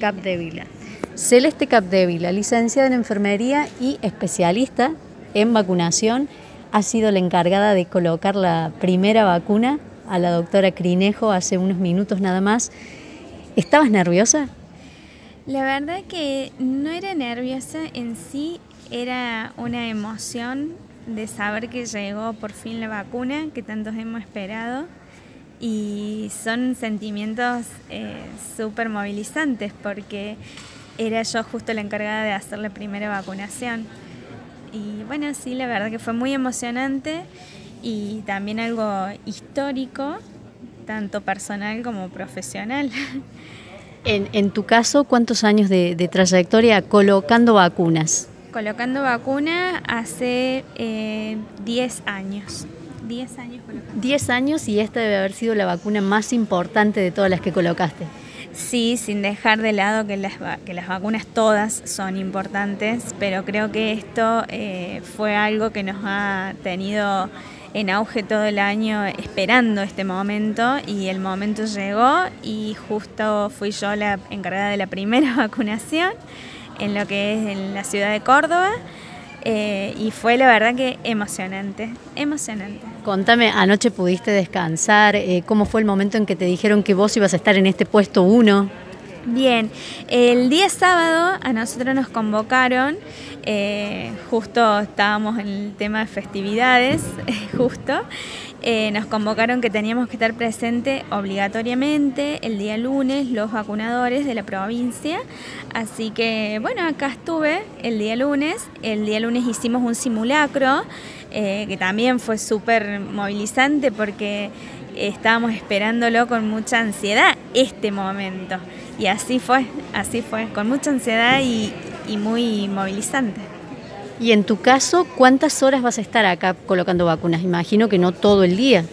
Capdevila. Celeste Capdevila, licenciada en enfermería y especialista en vacunación, ha sido la encargada de colocar la primera vacuna a la doctora Crinejo hace unos minutos nada más. ¿Estabas nerviosa? La verdad que no era nerviosa en sí, era una emoción de saber que llegó por fin la vacuna que tantos hemos esperado y son sentimientos eh, súper movilizantes porque era yo justo la encargada de hacer la primera vacunación. Y bueno, sí, la verdad que fue muy emocionante y también algo histórico, tanto personal como profesional. En, tu caso, ¿cuántos años de, trayectoria colocando vacunas? Colocando vacunas hace 10 eh, años. 10 años colocando. 10 años y esta debe haber sido la vacuna más importante de todas las que colocaste. Sí, sin dejar de lado que las, que las vacunas todas son importantes, pero creo que esto eh, fue algo que nos ha tenido en auge todo el año esperando este momento y el momento llegó y justo fui yo la encargada de la primera vacunación en lo que es en la ciudad de Córdoba. Eh, y fue la verdad que emocionante, emocionante. Contame, anoche pudiste descansar, eh, ¿cómo fue el momento en que te dijeron que vos ibas a estar en este puesto 1? Bien, el día sábado a nosotros nos convocaron, eh, justo estábamos en el tema de festividades, justo, eh, nos convocaron que teníamos que estar presente obligatoriamente el día lunes los vacunadores de la provincia. Así que bueno, acá estuve el día lunes. El día lunes hicimos un simulacro eh, que también fue súper movilizante porque estábamos esperándolo con mucha ansiedad este momento. Y así fue, así fue, con mucha ansiedad y muy movilizante. Y en tu caso, ¿cuántas horas vas a estar acá colocando vacunas? Imagino que no todo el día.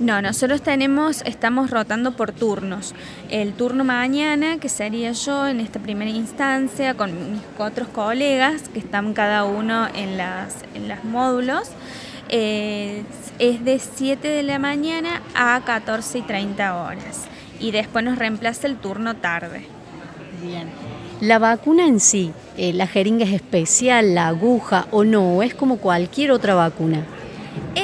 No, nosotros tenemos, estamos rotando por turnos. El turno mañana, que sería yo en esta primera instancia, con mis otros colegas, que están cada uno en las, en los módulos, eh, es de 7 de la mañana a 14 y 30 horas. Y después nos reemplaza el turno tarde. Bien. La vacuna en sí, eh, la jeringa es especial, la aguja o no, es como cualquier otra vacuna.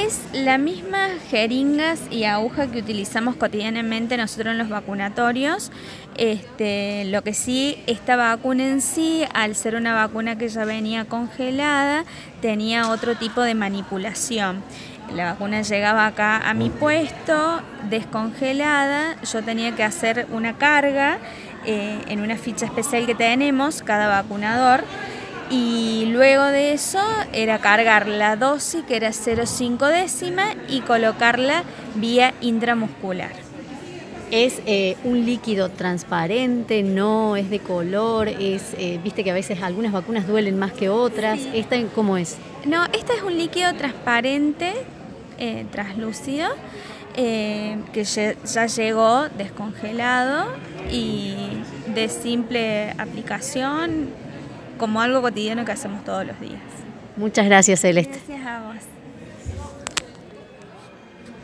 Es la misma jeringas y aguja que utilizamos cotidianamente nosotros en los vacunatorios. Este, lo que sí, esta vacuna en sí, al ser una vacuna que ya venía congelada, tenía otro tipo de manipulación. La vacuna llegaba acá a mi puesto, descongelada, yo tenía que hacer una carga eh, en una ficha especial que tenemos, cada vacunador. Y luego de eso era cargar la dosis, que era 0,5 décima, y colocarla vía intramuscular. Es eh, un líquido transparente, no es de color, es, eh, viste que a veces algunas vacunas duelen más que otras. ¿Esta cómo es? No, esta es un líquido transparente, translúcido, que ya llegó descongelado y de simple aplicación como algo cotidiano que hacemos todos los días. Muchas gracias, Celeste. Gracias a vos.